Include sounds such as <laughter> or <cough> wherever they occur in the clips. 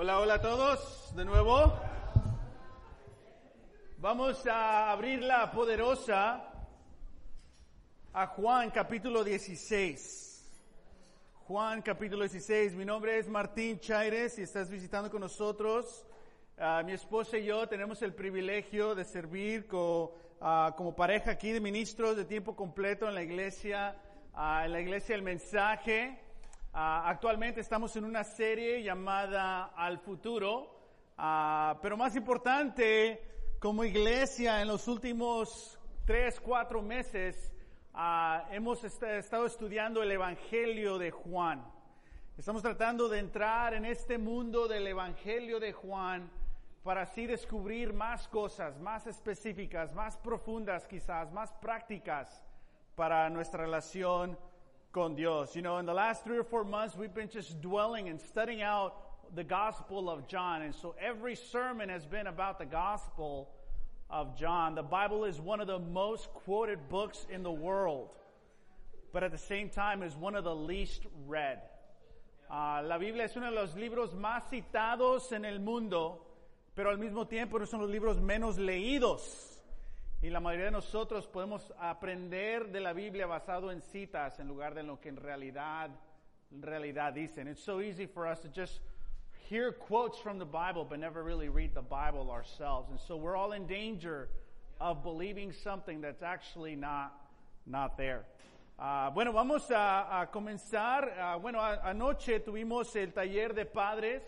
Hola, hola a todos, de nuevo. Vamos a abrir la poderosa a Juan capítulo 16. Juan capítulo 16. Mi nombre es Martín Chaires y estás visitando con nosotros. Mi esposa y yo tenemos el privilegio de servir co, como pareja aquí de ministros de tiempo completo en la iglesia, en la iglesia El Mensaje. Actualmente estamos en una serie llamada Al Futuro, pero más importante, como iglesia en los últimos tres, cuatro meses, hemos est estado estudiando el Evangelio de Juan. Estamos tratando de entrar en este mundo del Evangelio de Juan para así descubrir más cosas, más específicas, más profundas quizás, más prácticas para nuestra relación con Dios. You know, in the last three or four months, we've been just dwelling and studying out the Gospel of John. And so every sermon has been about the Gospel of John. The Bible is one of the most quoted books in the world, but at the same time is one of the least read. Uh, la Biblia es uno de los libros más citados en el mundo, pero al mismo tiempo no son los libros menos leídos. Y la mayoría de nosotros podemos aprender de la Biblia basado en citas en lugar de lo que en realidad, en realidad dicen. It's so easy for us to just hear quotes from the Bible but never really read the Bible ourselves. And so we're all in danger of believing something that's actually not, not there. Uh, bueno, vamos a, a comenzar. Uh, bueno, a, anoche tuvimos el taller de padres,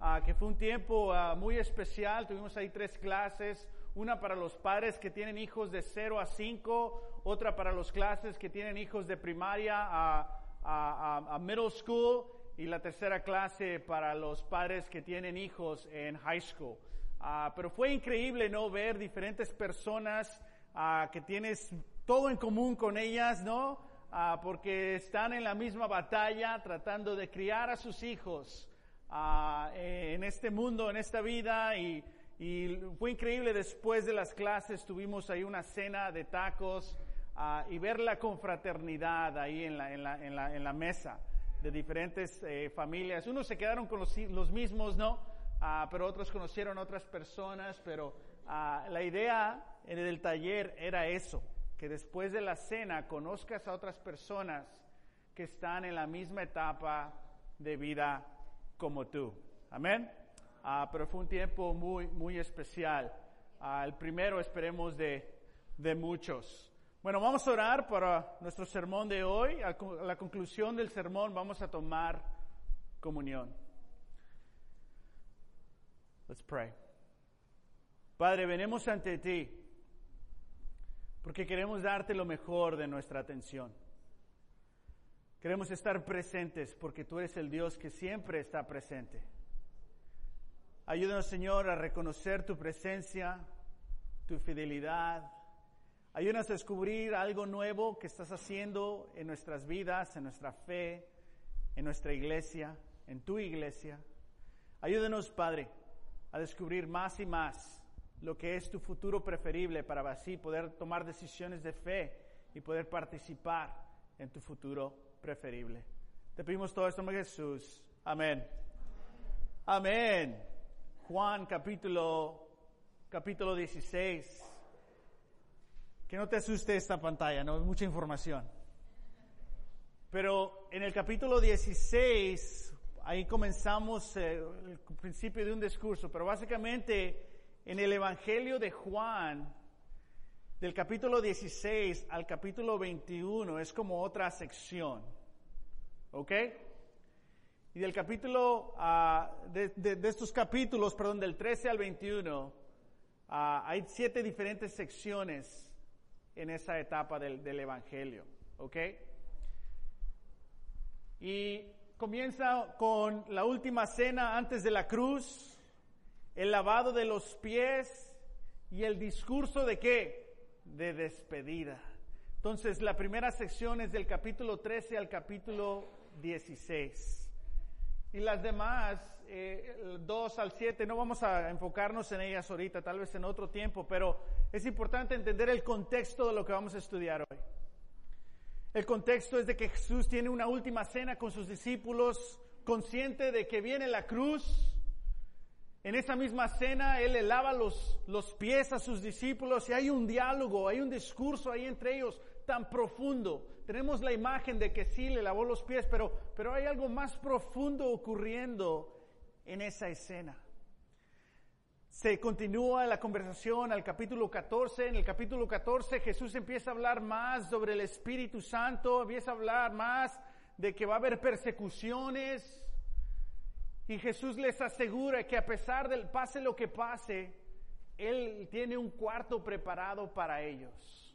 uh, que fue un tiempo muy especial. Tuvimos ahí tres clases una para los padres que tienen hijos de 0 a 5, otra para los clases que tienen hijos de primaria a, a, a, middle school y la tercera clase para los padres que tienen hijos en high school. Uh, pero fue increíble no ver diferentes personas uh, que tienes todo en común con ellas, ¿no? Uh, porque están en la misma batalla tratando de criar a sus hijos en este mundo, en esta vida y y fue increíble, después de las clases tuvimos ahí una cena de tacos uh, y ver la confraternidad ahí en la, en la, en la, en la mesa de diferentes eh, familias. Unos se quedaron con los, los mismos, ¿no? Uh, pero otros conocieron otras personas, pero uh, la idea en el taller era eso, que después de la cena conozcas a otras personas que están en la misma etapa de vida como tú. Amén. Uh, pero fue un tiempo muy, muy especial. Uh, el primero, esperemos, de, de muchos. Bueno, vamos a orar para nuestro sermón de hoy. A la conclusión del sermón vamos a tomar comunión. Let's pray. Padre, venimos ante ti porque queremos darte lo mejor de nuestra atención. Queremos estar presentes porque tú eres el Dios que siempre está presente. Ayúdanos, Señor, a reconocer tu presencia, tu fidelidad. Ayúdanos a descubrir algo nuevo que estás haciendo en nuestras vidas, en nuestra fe, en nuestra iglesia, en tu iglesia. Ayúdanos, Padre, a descubrir más y más lo que es tu futuro preferible para así poder tomar decisiones de fe y poder participar en tu futuro preferible. Te pedimos todo esto en Jesús. Amén. Amén. Juan capítulo, capítulo 16. Que no te asuste esta pantalla, no hay mucha información. Pero en el capítulo 16, ahí comenzamos eh, el principio de un discurso, pero básicamente en el Evangelio de Juan, del capítulo 16 al capítulo 21, es como otra sección. ¿Ok? Y del capítulo, uh, de, estos capítulos, perdón, del 13 al 21, uh, hay siete diferentes secciones en esa etapa del, del Evangelio, ¿ok? Y comienza con la última cena antes de la cruz, el lavado de los pies y el discurso de qué? De despedida. Entonces, la primera sección es del capítulo 13 al capítulo 16. Y las demás, eh, 2 al 7, no vamos a enfocarnos en ellas ahorita, tal vez en otro tiempo, pero es importante entender el contexto de lo que vamos a estudiar hoy. El contexto es de que Jesús tiene una última cena con sus discípulos, consciente de que viene la cruz, En esa misma cena, Él le lava los, los pies a sus discípulos y hay un diálogo, hay un discurso ahí entre ellos tan profundo. Tenemos la imagen de que sí le lavó los pies, pero, pero hay algo más profundo ocurriendo en esa escena. Se continúa la conversación al capítulo 14. En el capítulo 14 Jesús empieza a hablar más sobre el Espíritu Santo, empieza a hablar más de que va a haber persecuciones, y Jesús les asegura que a pesar del pase lo que pase, Él tiene un cuarto preparado para ellos.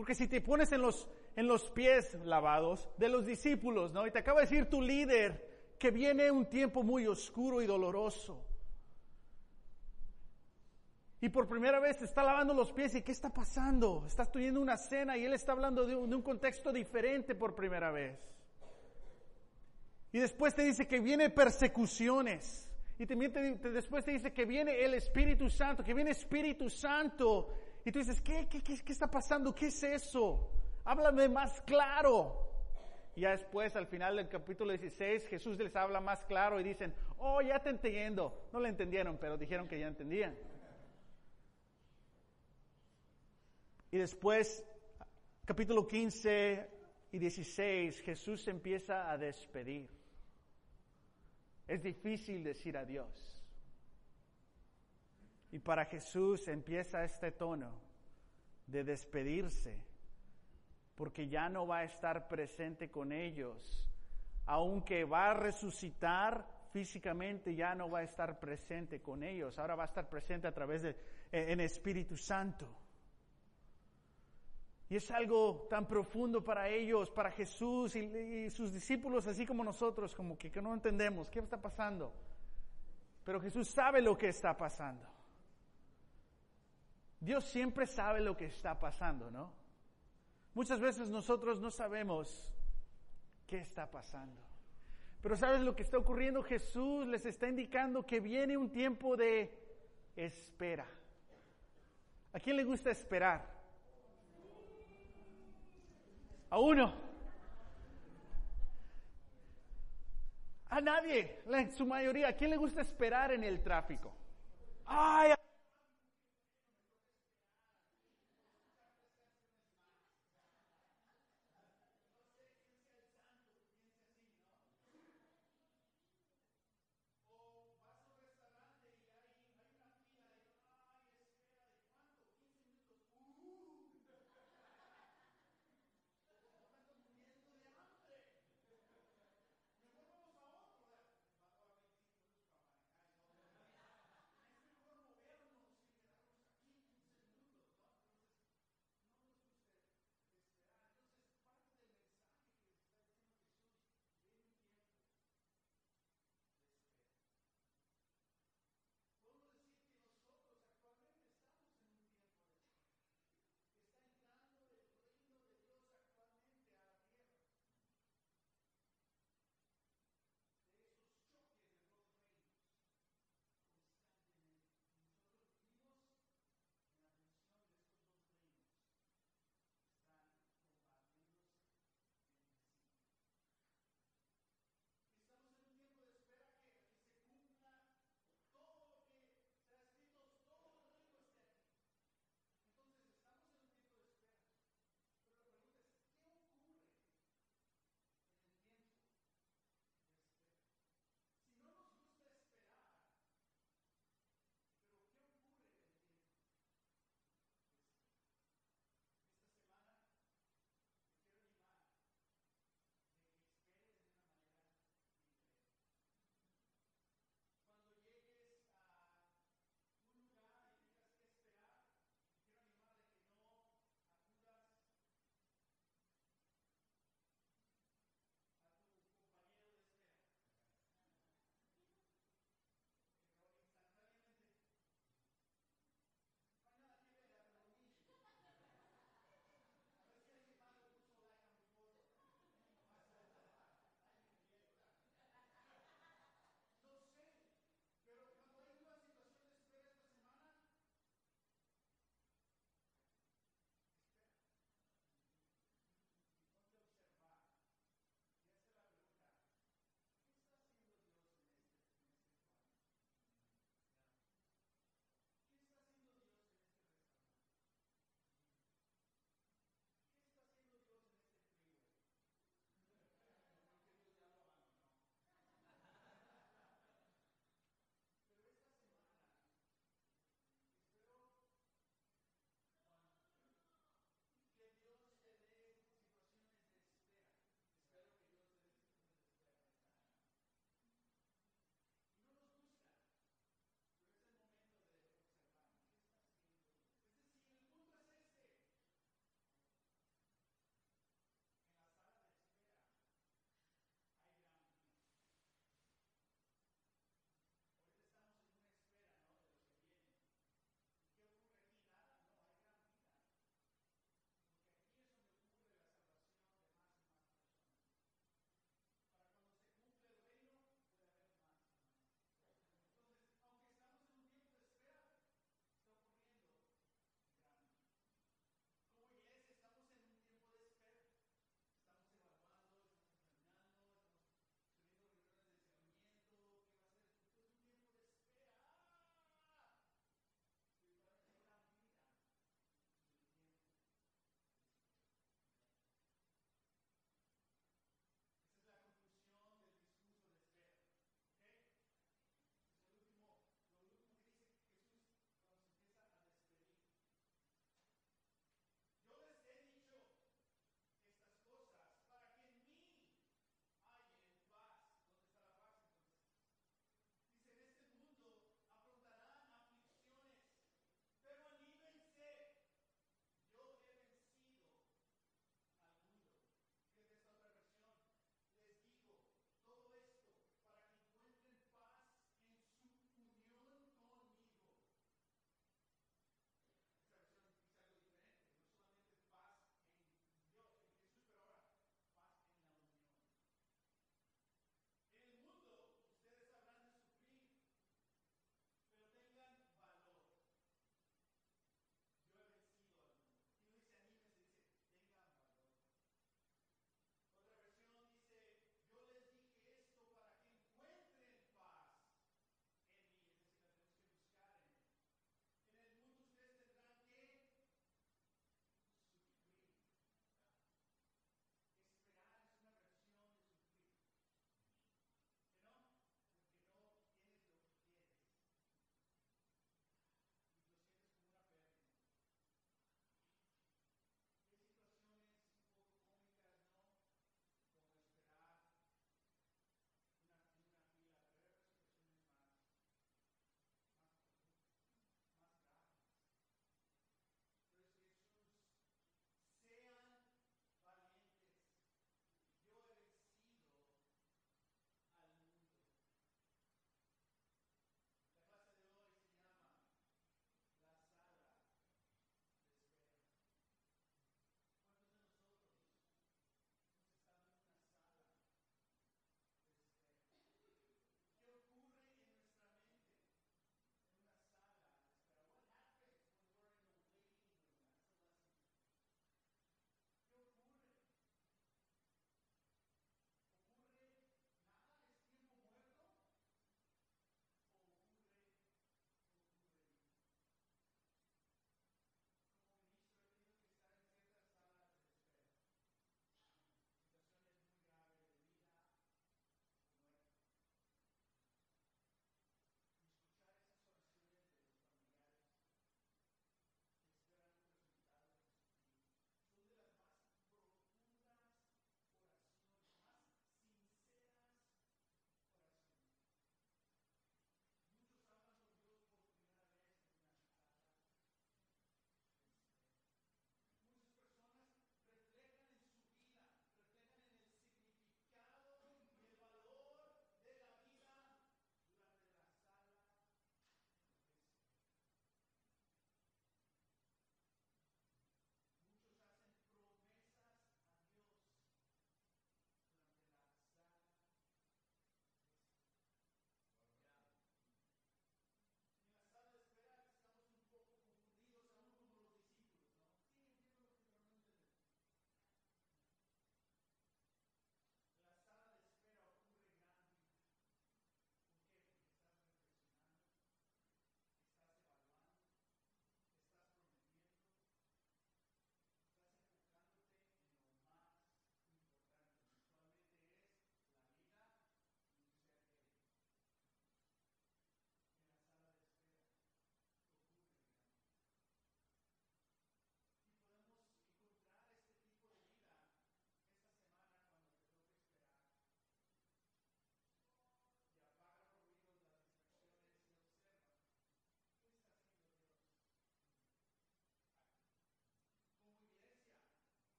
Porque si te pones en los, en los pies lavados de los discípulos, ¿no? Y te acaba de decir tu líder que viene un tiempo muy oscuro y doloroso. Y por primera vez te está lavando los pies y ¿qué está pasando? Estás teniendo una cena y Él está hablando de un contexto diferente por primera vez. Y después te dice que viene persecuciones. Y también después te dice que viene el Espíritu Santo, que viene Espíritu Santo. Y tú dices, ¿qué, qué, qué, qué está pasando? ¿Qué es eso? Háblame más claro. Y ya después, al final del capítulo 16, Jesús les habla más claro y dicen, oh, ya te entiendo. No lo entendieron, pero dijeron que ya entendían. Y después, capítulo 15 y 16, Jesús empieza a despedir. Es difícil decir adiós. Y para Jesús empieza este tono de despedirse, porque ya no va a estar presente con ellos, aunque va a resucitar físicamente, ya no va a estar presente con ellos, ahora va a estar presente a través de en Espíritu Santo. Y es algo tan profundo para ellos, para Jesús y, sus discípulos, así como nosotros, como que, que no entendemos qué está pasando. Pero Jesús sabe lo que está pasando. Dios siempre sabe lo que está pasando, ¿no? Muchas veces nosotros no sabemos qué está pasando. Pero ¿sabes lo que está ocurriendo? Jesús les está indicando que viene un tiempo de espera. ¿A quién le gusta esperar? A uno. A nadie, en su mayoría. ¿A quién le gusta esperar en el tráfico? Ay,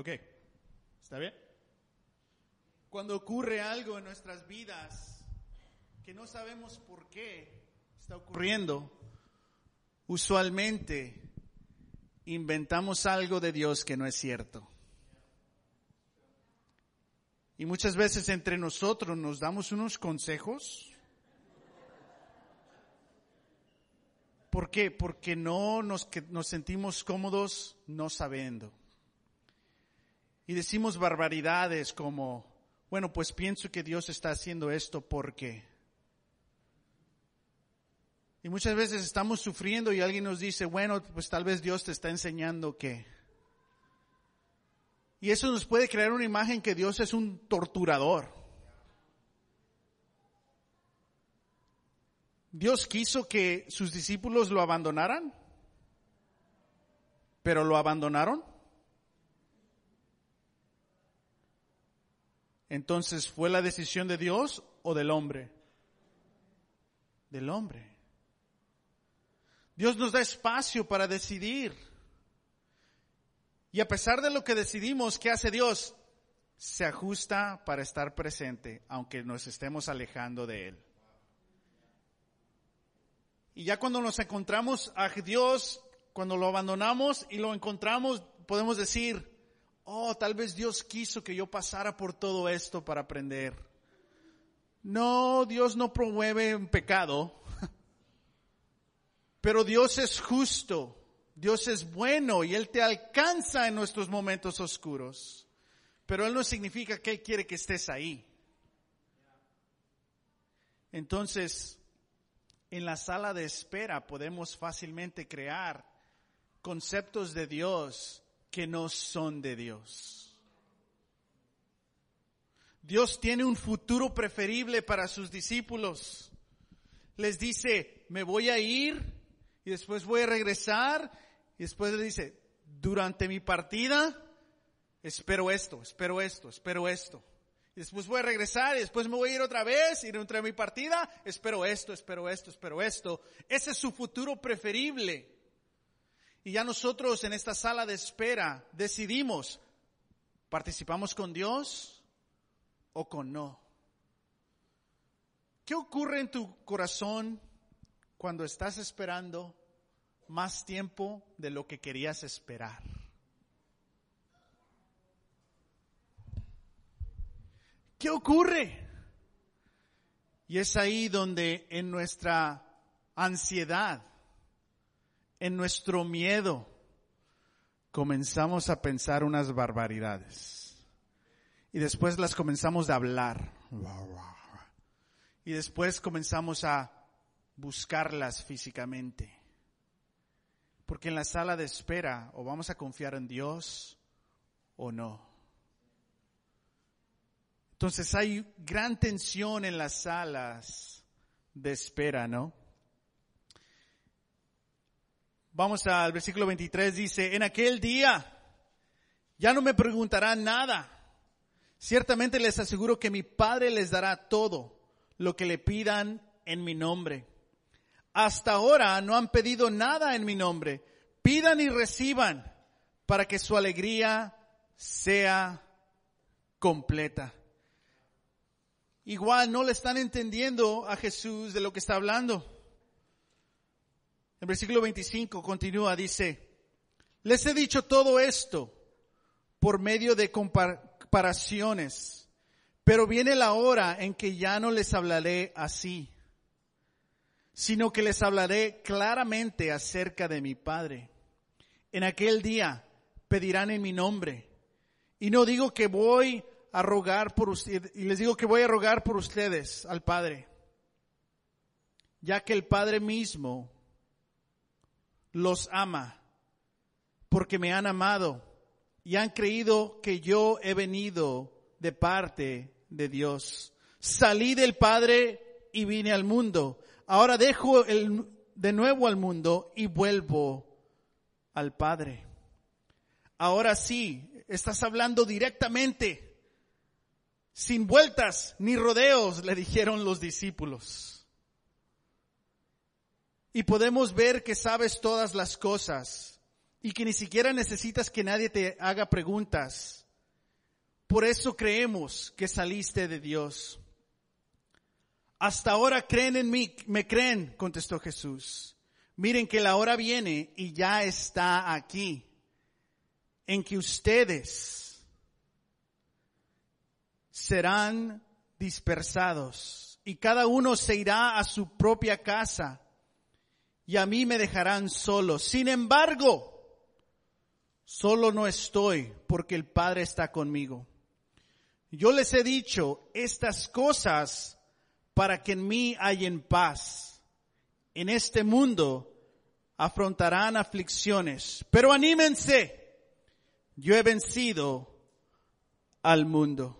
Ok, ¿está bien? Cuando ocurre algo en nuestras vidas que no sabemos por qué está ocurriendo, usualmente inventamos algo de Dios que no es cierto. Y muchas veces entre nosotros nos damos unos consejos. ¿Por qué? Porque no nos, nos sentimos cómodos no sabiendo. Y decimos barbaridades como, bueno, pues pienso que Dios está haciendo esto porque. Y muchas veces estamos sufriendo y alguien nos dice, bueno, pues tal vez Dios te está enseñando que. Y eso nos puede crear una imagen que Dios es un torturador. Dios quiso que sus discípulos lo abandonaran, pero lo abandonaron. Entonces, ¿fue la decisión de Dios o del hombre? Del hombre. Dios nos da espacio para decidir. Y a pesar de lo que decidimos, ¿qué hace Dios? Se ajusta para estar presente, aunque nos estemos alejando de Él. Y ya cuando nos encontramos a Dios, cuando lo abandonamos y lo encontramos, podemos decir, oh, tal vez Dios quiso que yo pasara por todo esto para aprender. No, Dios no promueve un pecado, <laughs> pero Dios es justo Dios es bueno y Él te alcanza en nuestros momentos oscuros. Pero Él no significa que Él quiere que estés ahí. Entonces, en la sala de espera podemos fácilmente crear conceptos de Dios que no son de Dios. Dios tiene un futuro preferible para sus discípulos. Les dice, me voy a ir y después voy a regresar y después le dice, durante mi partida, espero esto, espero esto, espero esto. Y después voy a regresar y después me voy a ir otra vez y dentro de mi partida, espero esto, espero esto, espero esto. Ese es su futuro preferible. Y ya nosotros en esta sala de espera decidimos, ¿participamos con Dios o con no? ¿Qué ocurre en tu corazón cuando estás esperando más tiempo de lo que querías esperar. ¿Qué ocurre? Y es ahí donde en nuestra ansiedad, en nuestro miedo, comenzamos a pensar unas barbaridades. Y después las comenzamos a hablar. Y después comenzamos a buscarlas físicamente. Porque en la sala de espera o vamos a confiar en Dios o no. Entonces hay gran tensión en las salas de espera, ¿no? Vamos al versículo 23, dice, en aquel día ya no me preguntarán nada. Ciertamente les aseguro que mi Padre les dará todo lo que le pidan en mi nombre hasta ahora no han pedido nada en mi nombre. Pidan y reciban para que su alegría sea completa. Igual no le están entendiendo a Jesús de lo que está hablando. El versículo 25 continúa, dice, les he dicho todo esto por medio de comparaciones, pero viene la hora en que ya no les hablaré así sino que les hablaré claramente acerca de mi Padre. En aquel día pedirán en mi nombre. Y no digo que voy a rogar por ustedes, y les digo que voy a rogar por ustedes al Padre, ya que el Padre mismo los ama, porque me han amado y han creído que yo he venido de parte de Dios. Salí del Padre y vine al mundo Ahora dejo de nuevo al mundo y vuelvo al Padre. Ahora sí, estás hablando directamente, sin vueltas ni rodeos, le dijeron los discípulos. Y podemos ver que sabes todas las cosas y que ni siquiera necesitas que nadie te haga preguntas. Por eso creemos que saliste de Dios. Hasta ahora creen en mí, me creen, contestó Jesús. Miren que la hora viene y ya está aquí, en que ustedes serán dispersados y cada uno se irá a su propia casa y a mí me dejarán solo. Sin embargo, solo no estoy porque el Padre está conmigo. Yo les he dicho estas cosas para que en mí hayan paz. En este mundo afrontarán aflicciones, pero anímense. Yo he vencido al mundo.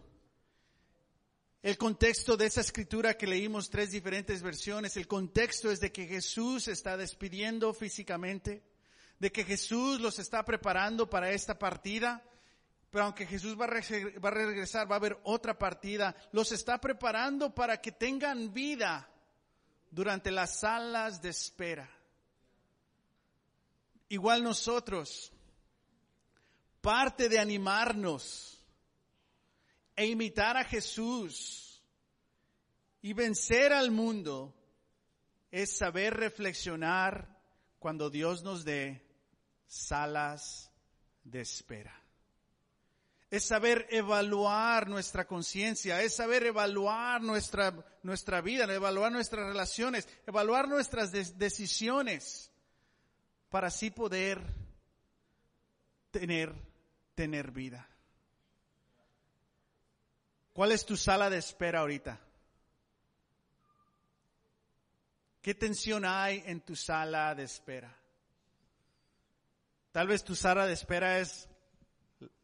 El contexto de esa escritura que leímos tres diferentes versiones, el contexto es de que Jesús está despidiendo físicamente, de que Jesús los está preparando para esta partida, pero aunque Jesús va a, regresar, va a haber otra partida, los está preparando para que tengan vida durante las salas de espera. Igual nosotros, parte de animarnos, e imitar a Jesús y vencer al mundo es saber reflexionar cuando Dios nos dé salas de espera. Es saber evaluar nuestra conciencia, es saber evaluar nuestra, nuestra vida, evaluar nuestras relaciones, evaluar nuestras decisiones para así poder tener, tener vida. ¿Cuál es tu sala de espera ahorita? ¿Qué tensión hay en tu sala de espera? Tal vez tu sala de espera es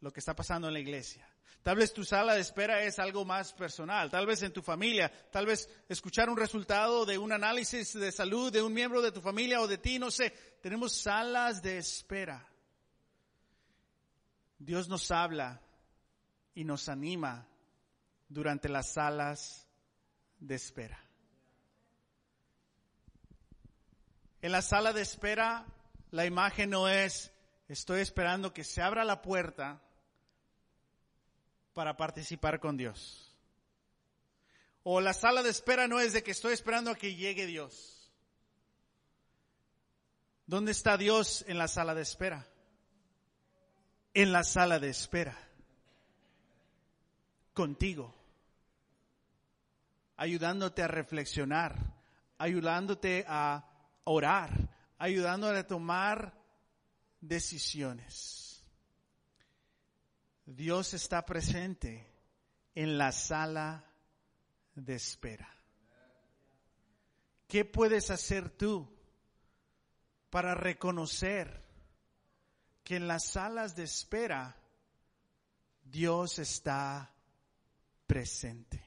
lo que está pasando en la iglesia. Tal vez tu sala de espera es algo más personal, tal vez en tu familia, tal vez escuchar un resultado de un análisis de salud de un miembro de tu familia o de ti, no sé. Tenemos salas de espera. Dios nos habla y nos anima durante las salas de espera. En la sala de espera, la imagen no es, estoy esperando que se abra la puerta para participar con Dios. O la sala de espera no es de que estoy esperando a que llegue Dios. ¿Dónde está Dios en la sala de espera? En la sala de espera. Contigo ayudándote a reflexionar, ayudándote a orar, ayudándote a tomar decisiones. Dios está presente en la sala de espera. ¿Qué puedes hacer tú para reconocer que en las salas de espera Dios está presente?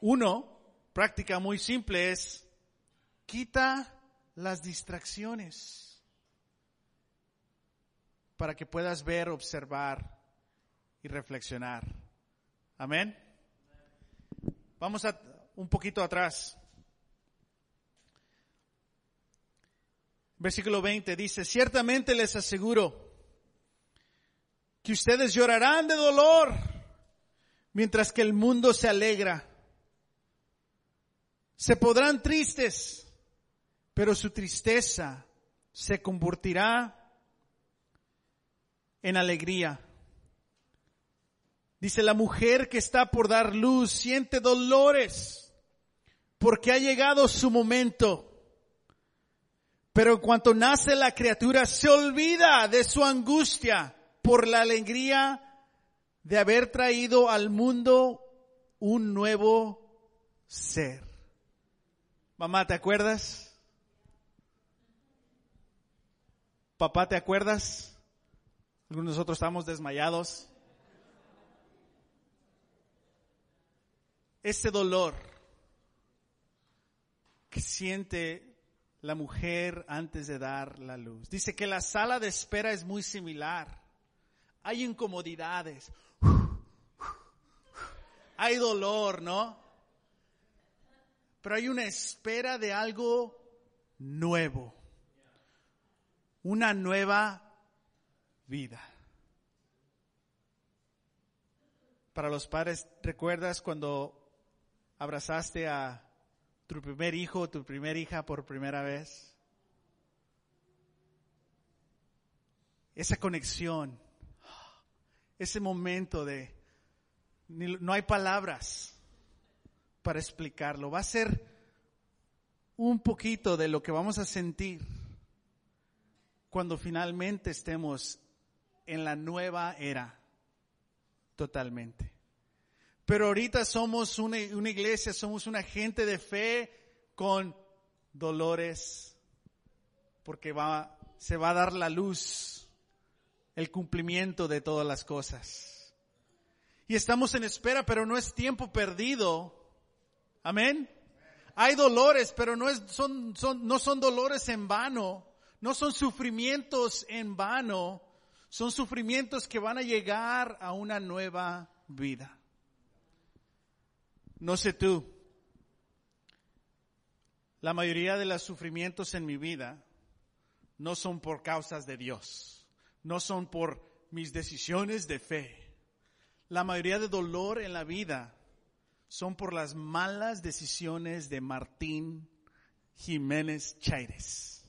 Uno, práctica muy simple es, quita las distracciones para que puedas ver, observar y reflexionar. Amén. Vamos a un poquito atrás. Versículo 20 dice, ciertamente les aseguro que ustedes llorarán de dolor mientras que el mundo se alegra. Se podrán tristes, pero su tristeza se convertirá en alegría. Dice, la mujer que está por dar luz siente dolores porque ha llegado su momento. Pero en cuanto nace la criatura, se olvida de su angustia por la alegría de haber traído al mundo un nuevo ser. Mamá, ¿te acuerdas? Papá, ¿te acuerdas? Algunos de nosotros estamos desmayados. Ese dolor que siente la mujer antes de dar la luz. Dice que la sala de espera es muy similar. Hay incomodidades. Hay dolor, ¿no? Pero hay una espera de algo nuevo. Una nueva vida. Para los padres, ¿recuerdas cuando abrazaste a tu primer hijo tu primera hija por primera vez? Esa conexión, ese momento de, no hay palabras para explicarlo. Va a ser un poquito de lo que vamos a sentir cuando finalmente estemos en la nueva era totalmente. Pero ahorita somos una, iglesia, somos una gente de fe con dolores, porque va, se va a dar la luz, el cumplimiento de todas las cosas. Y estamos en espera, pero no es tiempo perdido. Amén. Hay dolores, pero no, es, son, son, no son dolores en vano, no son sufrimientos en vano, son sufrimientos que van a llegar a una nueva vida. No sé tú, la mayoría de los sufrimientos en mi vida no son por causas de Dios, no son por mis decisiones de fe. La mayoría de dolor en la vida son por las malas decisiones de Martín Jiménez Chaires.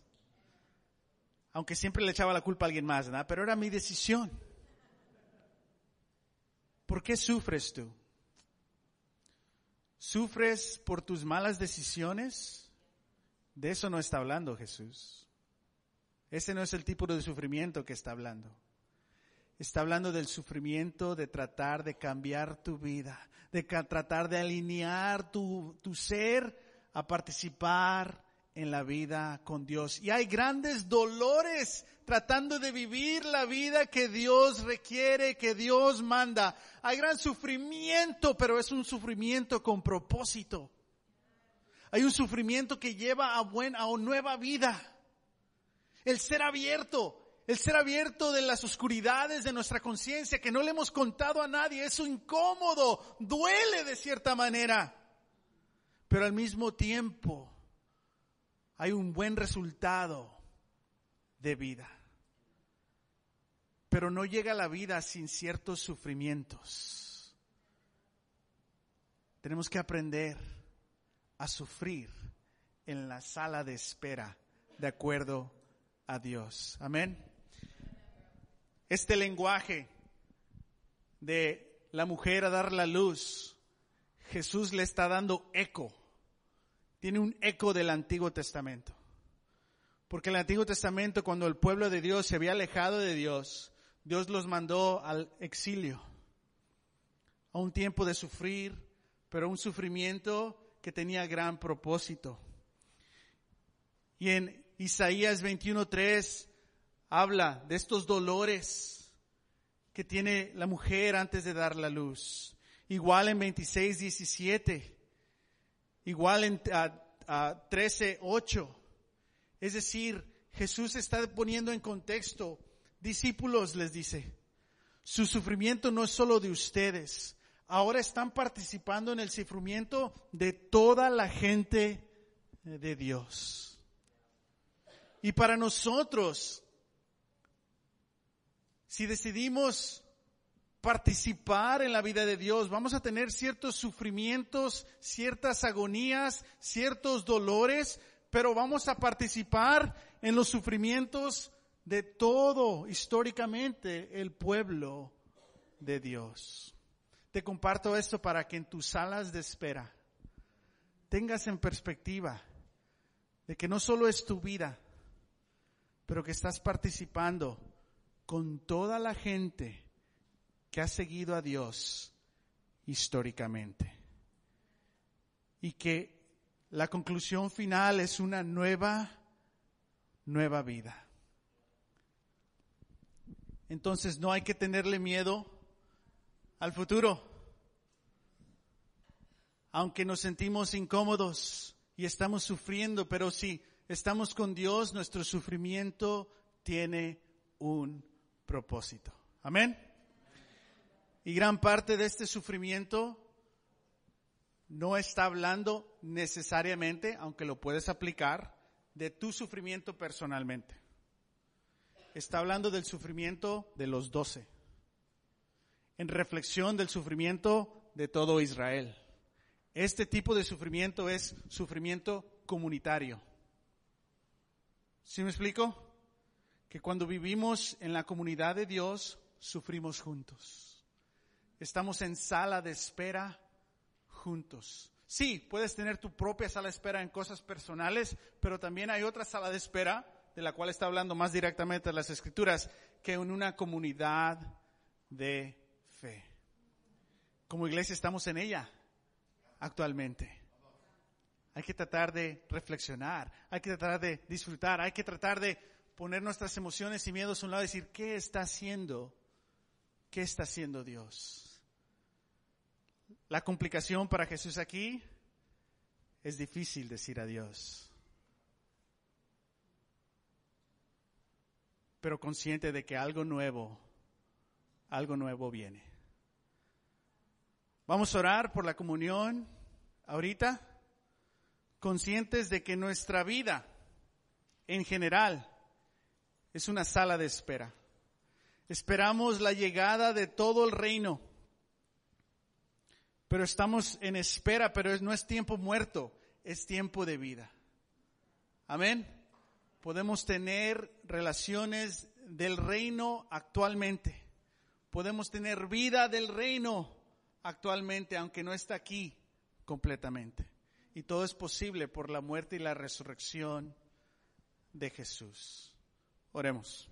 Aunque siempre le echaba la culpa a alguien más, ¿verdad? Pero era mi decisión. ¿Por qué sufres tú? ¿Sufres por tus malas decisiones? De eso no está hablando Jesús. Ese no es el tipo de sufrimiento que está hablando. Está hablando del sufrimiento de tratar de cambiar tu vida, de tratar de alinear tu, ser a participar en la vida con Dios. Y hay grandes dolores tratando de vivir la vida que Dios requiere, que Dios manda. Hay gran sufrimiento, pero es un sufrimiento con propósito. Hay un sufrimiento que lleva a buena, a una nueva vida. El ser abierto, el ser abierto de las oscuridades de nuestra conciencia que no le hemos contado a nadie, es incómodo, duele de cierta manera, pero al mismo tiempo hay un buen resultado de vida. Pero no llega la vida sin ciertos sufrimientos. Tenemos que aprender a sufrir en la sala de espera de acuerdo a Dios. Amén este lenguaje de la mujer a dar la luz, Jesús le está dando eco. Tiene un eco del Antiguo Testamento. Porque el Antiguo Testamento, cuando el pueblo de Dios se había alejado de Dios, Dios los mandó al exilio, a un tiempo de sufrir, pero un sufrimiento que tenía gran propósito. Y en Isaías 21.3 habla de estos dolores que tiene la mujer antes de dar la luz. Igual en 26, 17. Igual en a, 13, 8. Es decir, Jesús está poniendo en contexto, discípulos les dice, su sufrimiento no es solo de ustedes, ahora están participando en el sufrimiento de toda la gente de Dios. Y para nosotros, si decidimos participar en la vida de Dios, vamos a tener ciertos sufrimientos, ciertas agonías, ciertos dolores, pero vamos a participar en los sufrimientos de todo históricamente el pueblo de Dios. Te comparto esto para que en tus salas de espera tengas en perspectiva de que no solo es tu vida, pero que estás participando con toda la gente que ha seguido a Dios históricamente. Y que la conclusión final es una nueva, nueva vida. Entonces no hay que tenerle miedo al futuro. Aunque nos sentimos incómodos y estamos sufriendo, pero si estamos con Dios, nuestro sufrimiento tiene un propósito. Amén. Y gran parte de este sufrimiento no está hablando necesariamente, aunque lo puedes aplicar, de tu sufrimiento personalmente. Está hablando del sufrimiento de los doce. En reflexión del sufrimiento de todo Israel. Este tipo de sufrimiento es sufrimiento comunitario. ¿Sí me explico? Que cuando vivimos en la comunidad de Dios, sufrimos juntos. Estamos en sala de espera juntos. Sí, puedes tener tu propia sala de espera en cosas personales, pero también hay otra sala de espera, de la cual está hablando más directamente las escrituras, que en una comunidad de fe. Como iglesia estamos en ella actualmente. Hay que tratar de reflexionar, hay que tratar de disfrutar, hay que tratar de poner nuestras emociones y miedos a un lado y decir, ¿qué está haciendo? ¿Qué está haciendo Dios? La complicación para Jesús aquí es difícil decir adiós. Pero consciente de que algo nuevo, algo nuevo viene. Vamos a orar por la comunión ahorita, conscientes de que nuestra vida en general es una sala de espera. Esperamos la llegada de todo el reino pero estamos en espera, pero no es tiempo muerto, es tiempo de vida. Amén. Podemos tener relaciones del reino actualmente. Podemos tener vida del reino actualmente, aunque no está aquí completamente. Y todo es posible por la muerte y la resurrección de Jesús. Oremos.